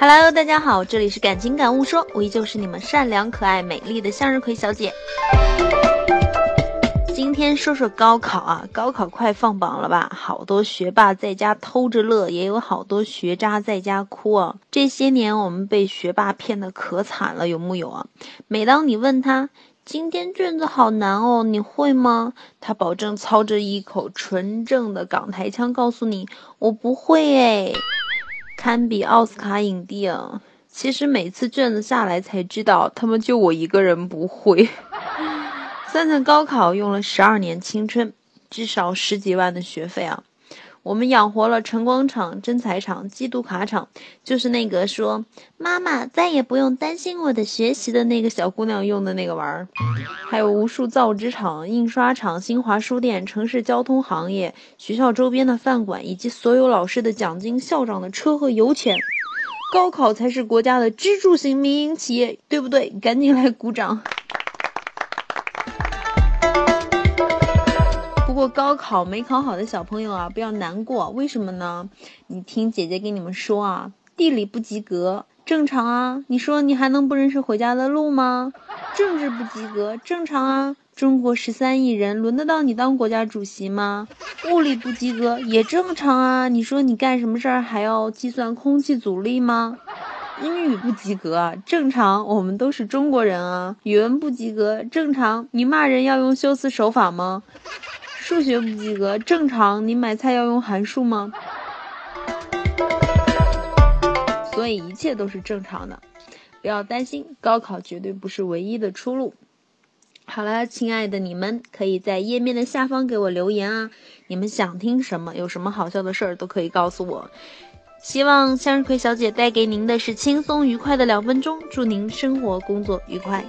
Hello，大家好，这里是感情感悟说，我依旧是你们善良、可爱、美丽的向日葵小姐。今天说说高考啊，高考快放榜了吧？好多学霸在家偷着乐，也有好多学渣在家哭啊。这些年我们被学霸骗的可惨了，有木有啊？每当你问他今天卷子好难哦，你会吗？他保证操着一口纯正的港台腔告诉你，我不会诶。堪比奥斯卡影帝啊！其实每次卷子下来才知道，他们就我一个人不会。算算高考用了十二年青春，至少十几万的学费啊！我们养活了晨光厂、真材厂、基督卡厂，就是那个说妈妈再也不用担心我的学习的那个小姑娘用的那个玩意儿，还有无数造纸厂、印刷厂、新华书店、城市交通行业、学校周边的饭馆，以及所有老师的奖金、校长的车和油钱。高考才是国家的支柱型民营企业，对不对？赶紧来鼓掌！过高考没考好的小朋友啊，不要难过。为什么呢？你听姐姐跟你们说啊，地理不及格正常啊。你说你还能不认识回家的路吗？政治不及格正常啊。中国十三亿人，轮得到你当国家主席吗？物理不及格也正常啊。你说你干什么事儿还要计算空气阻力吗？英语不及格，正常。我们都是中国人啊。语文不及格正常。你骂人要用修辞手法吗？数学不及格正常，你买菜要用函数吗？所以一切都是正常的，不要担心，高考绝对不是唯一的出路。好了，亲爱的你们，可以在页面的下方给我留言啊，你们想听什么，有什么好笑的事儿都可以告诉我。希望向日葵小姐带给您的是轻松愉快的两分钟，祝您生活工作愉快。